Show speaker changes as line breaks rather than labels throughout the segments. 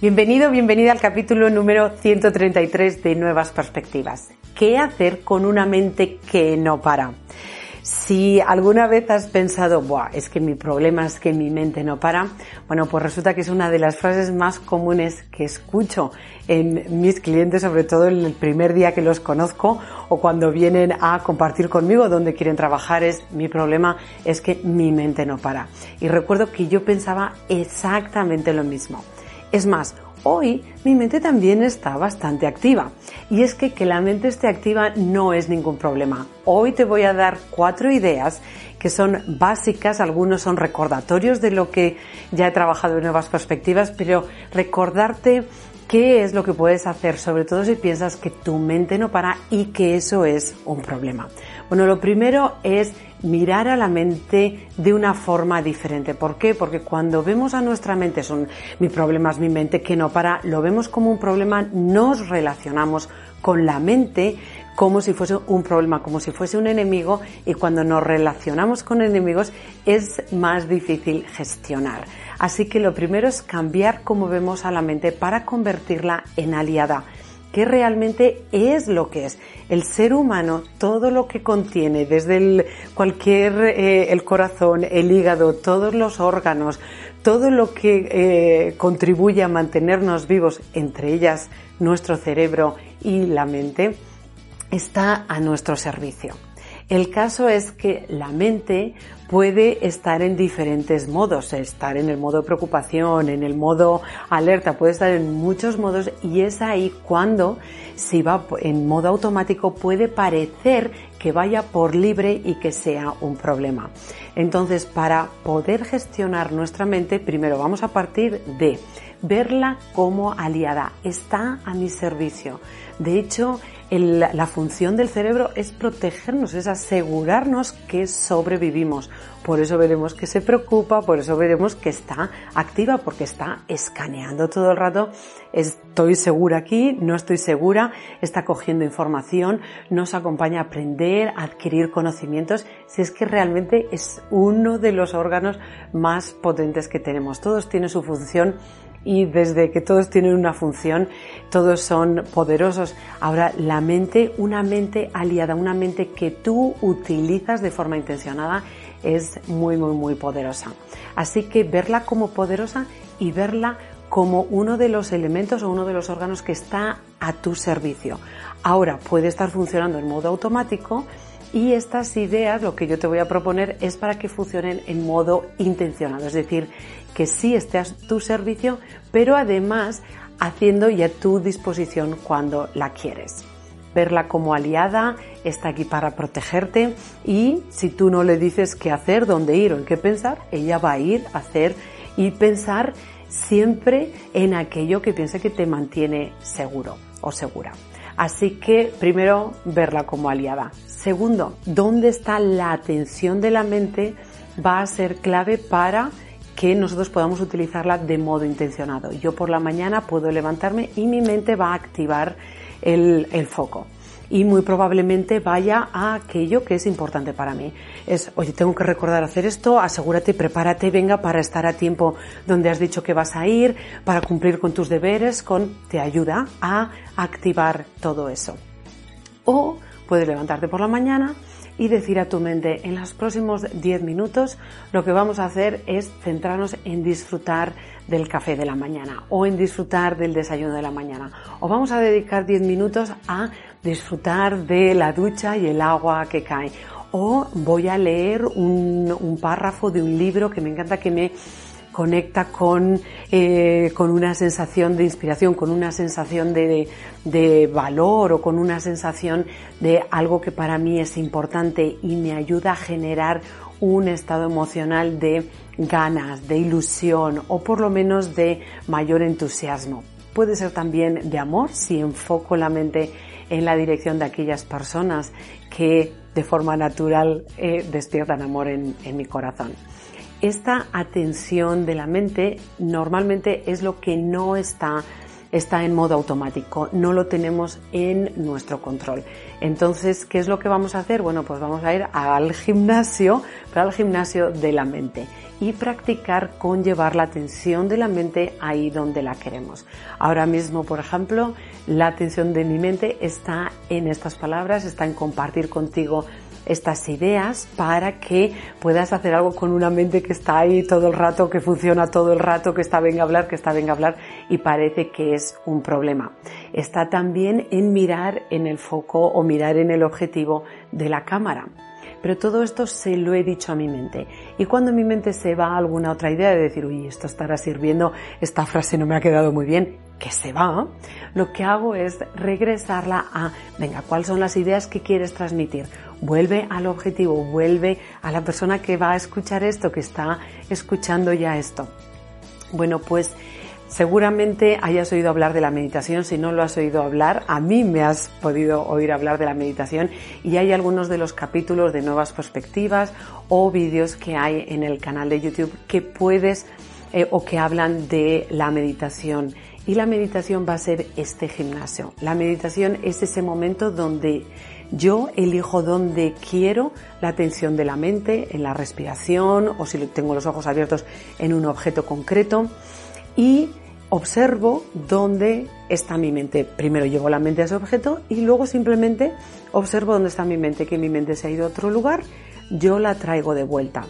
Bienvenido, bienvenida al capítulo número 133 de Nuevas Perspectivas. ¿Qué hacer con una mente que no para? Si alguna vez has pensado, Buah, es que mi problema es que mi mente no para, bueno, pues resulta que es una de las frases más comunes que escucho en mis clientes, sobre todo en el primer día que los conozco o cuando vienen a compartir conmigo donde quieren trabajar, es mi problema es que mi mente no para. Y recuerdo que yo pensaba exactamente lo mismo. Es más, hoy mi mente también está bastante activa. Y es que que la mente esté activa no es ningún problema. Hoy te voy a dar cuatro ideas que son básicas, algunos son recordatorios de lo que ya he trabajado en nuevas perspectivas, pero recordarte qué es lo que puedes hacer, sobre todo si piensas que tu mente no para y que eso es un problema. Bueno, lo primero es mirar a la mente de una forma diferente. ¿Por qué? Porque cuando vemos a nuestra mente, son mi problema es mi mente que no para, lo vemos como un problema, nos relacionamos con la mente como si fuese un problema, como si fuese un enemigo y cuando nos relacionamos con enemigos es más difícil gestionar. Así que lo primero es cambiar cómo vemos a la mente para convertirla en aliada que realmente es lo que es. El ser humano, todo lo que contiene, desde el, cualquier, eh, el corazón, el hígado, todos los órganos, todo lo que eh, contribuye a mantenernos vivos, entre ellas nuestro cerebro y la mente, está a nuestro servicio. El caso es que la mente puede estar en diferentes modos, estar en el modo preocupación, en el modo alerta, puede estar en muchos modos y es ahí cuando si va en modo automático puede parecer que vaya por libre y que sea un problema. Entonces, para poder gestionar nuestra mente, primero vamos a partir de verla como aliada, está a mi servicio. De hecho, la función del cerebro es protegernos, es asegurarnos que sobrevivimos. Por eso veremos que se preocupa, por eso veremos que está activa, porque está escaneando todo el rato. Estoy segura aquí, no estoy segura, está cogiendo información, nos acompaña a aprender, a adquirir conocimientos, si es que realmente es uno de los órganos más potentes que tenemos. Todos tienen su función y desde que todos tienen una función, todos son poderosos. Ahora, la mente, una mente aliada, una mente que tú utilizas de forma intencionada, es muy, muy, muy poderosa. Así que verla como poderosa y verla como uno de los elementos o uno de los órganos que está a tu servicio. Ahora puede estar funcionando en modo automático y estas ideas, lo que yo te voy a proponer es para que funcionen en modo intencionado, es decir, que sí esté a tu servicio, pero además haciendo y a tu disposición cuando la quieres. Verla como aliada, está aquí para protegerte y si tú no le dices qué hacer, dónde ir o en qué pensar, ella va a ir a hacer y pensar siempre en aquello que piense que te mantiene seguro o segura. Así que primero verla como aliada. Segundo, ¿dónde está la atención de la mente? Va a ser clave para que nosotros podamos utilizarla de modo intencionado. Yo por la mañana puedo levantarme y mi mente va a activar el, foco y muy probablemente vaya a aquello que es importante para mí. Es, oye, tengo que recordar hacer esto, asegúrate, prepárate, venga para estar a tiempo donde has dicho que vas a ir, para cumplir con tus deberes, con, te ayuda a activar todo eso. O puedes levantarte por la mañana y decir a tu mente, en los próximos 10 minutos lo que vamos a hacer es centrarnos en disfrutar del café de la mañana o en disfrutar del desayuno de la mañana. O vamos a dedicar 10 minutos a disfrutar de la ducha y el agua que cae. O voy a leer un, un párrafo de un libro que me encanta que me conecta con, eh, con una sensación de inspiración, con una sensación de, de, valor o con una sensación de algo que para mí es importante y me ayuda a generar un estado emocional de ganas, de ilusión o por lo menos de mayor entusiasmo. Puede ser también de amor si enfoco la mente en la dirección de aquellas personas que de forma natural eh, despiertan amor en, en mi corazón esta atención de la mente normalmente es lo que no está está en modo automático, no lo tenemos en nuestro control. Entonces, ¿qué es lo que vamos a hacer? Bueno, pues vamos a ir al gimnasio, pero al gimnasio de la mente y practicar con llevar la atención de la mente ahí donde la queremos. Ahora mismo, por ejemplo, la atención de mi mente está en estas palabras, está en compartir contigo estas ideas para que puedas hacer algo con una mente que está ahí todo el rato, que funciona todo el rato, que está venga a hablar, que está venga a hablar y parece que es un problema. Está también en mirar en el foco o mirar en el objetivo de la cámara. Pero todo esto se lo he dicho a mi mente. Y cuando mi mente se va a alguna otra idea de decir, uy, esto estará sirviendo, esta frase no me ha quedado muy bien, que se va, lo que hago es regresarla a, venga, ¿cuáles son las ideas que quieres transmitir? Vuelve al objetivo, vuelve a la persona que va a escuchar esto, que está escuchando ya esto. Bueno, pues Seguramente hayas oído hablar de la meditación, si no lo has oído hablar, a mí me has podido oír hablar de la meditación y hay algunos de los capítulos de nuevas perspectivas o vídeos que hay en el canal de YouTube que puedes eh, o que hablan de la meditación. Y la meditación va a ser este gimnasio. La meditación es ese momento donde yo elijo dónde quiero la atención de la mente, en la respiración o si tengo los ojos abiertos en un objeto concreto y observo dónde está mi mente. Primero llevo la mente a ese objeto y luego simplemente observo dónde está mi mente, que mi mente se ha ido a otro lugar, yo la traigo de vuelta.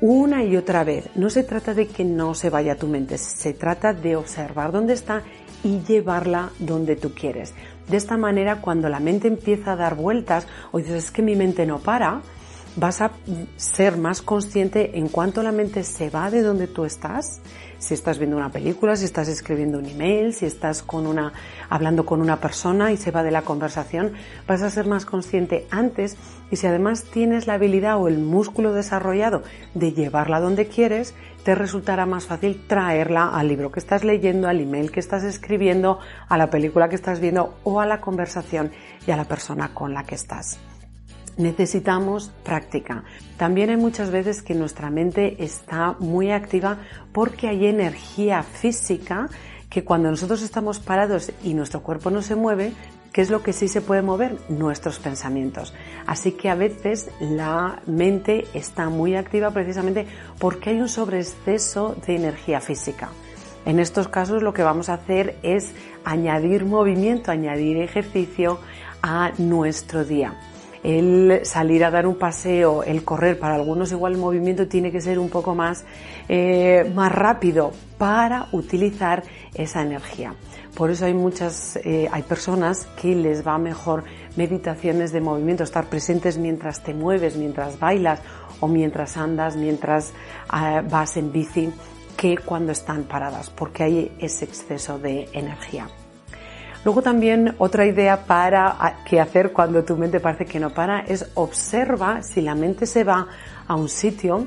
Una y otra vez. No se trata de que no se vaya tu mente, se trata de observar dónde está y llevarla donde tú quieres. De esta manera, cuando la mente empieza a dar vueltas o dices es que mi mente no para, vas a ser más consciente en cuanto la mente se va de donde tú estás, si estás viendo una película, si estás escribiendo un email, si estás con una, hablando con una persona y se va de la conversación, vas a ser más consciente antes. Y si además tienes la habilidad o el músculo desarrollado de llevarla donde quieres, te resultará más fácil traerla al libro que estás leyendo, al email que estás escribiendo, a la película que estás viendo o a la conversación y a la persona con la que estás necesitamos práctica. También hay muchas veces que nuestra mente está muy activa porque hay energía física que cuando nosotros estamos parados y nuestro cuerpo no se mueve, ¿qué es lo que sí se puede mover? Nuestros pensamientos. Así que a veces la mente está muy activa precisamente porque hay un sobreexceso de energía física. En estos casos lo que vamos a hacer es añadir movimiento, añadir ejercicio a nuestro día el salir a dar un paseo, el correr, para algunos igual el movimiento tiene que ser un poco más, eh, más rápido para utilizar esa energía. Por eso hay muchas, eh, hay personas que les va mejor meditaciones de movimiento, estar presentes mientras te mueves, mientras bailas o mientras andas, mientras ah, vas en bici, que cuando están paradas, porque hay ese exceso de energía. Luego también otra idea para qué hacer cuando tu mente parece que no para es observa si la mente se va a un sitio,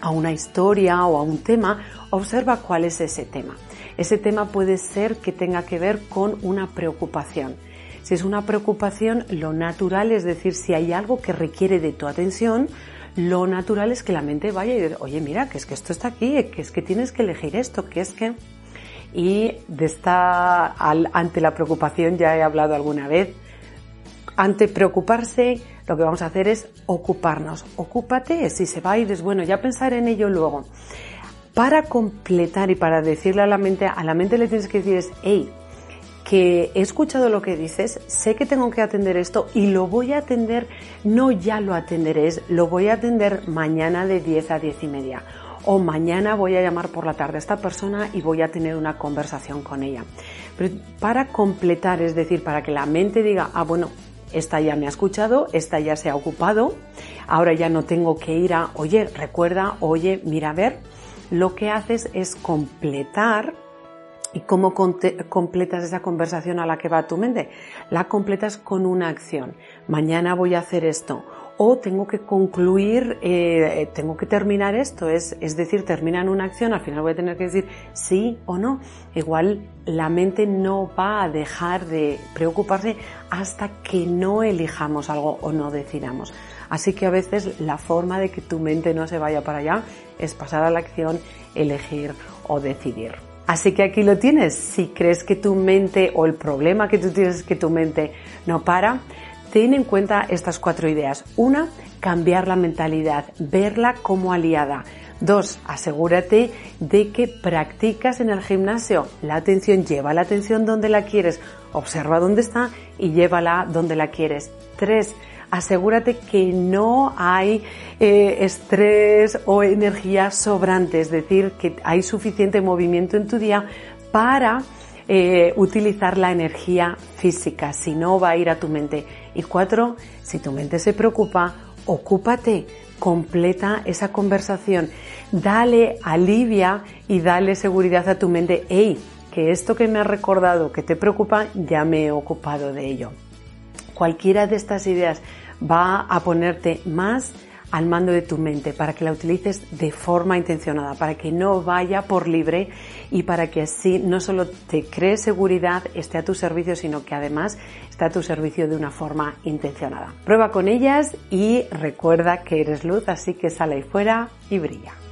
a una historia o a un tema, observa cuál es ese tema. Ese tema puede ser que tenga que ver con una preocupación. Si es una preocupación, lo natural es decir, si hay algo que requiere de tu atención, lo natural es que la mente vaya y diga, oye, mira, que es que esto está aquí, que es que tienes que elegir esto, que es que y de esta, al, ante la preocupación ya he hablado alguna vez. Ante preocuparse, lo que vamos a hacer es ocuparnos. Ocúpate, si se va a ir, bueno, ya pensar en ello luego. Para completar y para decirle a la mente, a la mente le tienes que decir es, hey, que he escuchado lo que dices, sé que tengo que atender esto y lo voy a atender, no ya lo atenderé, lo voy a atender mañana de 10 a 10 y media o mañana voy a llamar por la tarde a esta persona y voy a tener una conversación con ella. Pero para completar, es decir, para que la mente diga, ah, bueno, esta ya me ha escuchado, esta ya se ha ocupado, ahora ya no tengo que ir a, oye, recuerda, oye, mira a ver, lo que haces es completar ¿Y cómo completas esa conversación a la que va tu mente? La completas con una acción. Mañana voy a hacer esto o tengo que concluir, eh, tengo que terminar esto, es, es decir, termina en una acción, al final voy a tener que decir sí o no. Igual la mente no va a dejar de preocuparse hasta que no elijamos algo o no decidamos. Así que a veces la forma de que tu mente no se vaya para allá es pasar a la acción, elegir o decidir. Así que aquí lo tienes. Si crees que tu mente o el problema que tú tienes es que tu mente no para, ten en cuenta estas cuatro ideas. Una, cambiar la mentalidad, verla como aliada. Dos, asegúrate de que practicas en el gimnasio. La atención, lleva la atención donde la quieres, observa dónde está y llévala donde la quieres. Tres, asegúrate que no hay eh, estrés o energía sobrante, es decir, que hay suficiente movimiento en tu día para eh, utilizar la energía física, si no va a ir a tu mente. Y cuatro, si tu mente se preocupa, ocúpate, completa esa conversación, dale alivia y dale seguridad a tu mente, hey, que esto que me ha recordado que te preocupa, ya me he ocupado de ello. Cualquiera de estas ideas va a ponerte más al mando de tu mente para que la utilices de forma intencionada, para que no vaya por libre y para que así no solo te cree seguridad, esté a tu servicio, sino que además esté a tu servicio de una forma intencionada. Prueba con ellas y recuerda que eres luz, así que sale ahí fuera y brilla.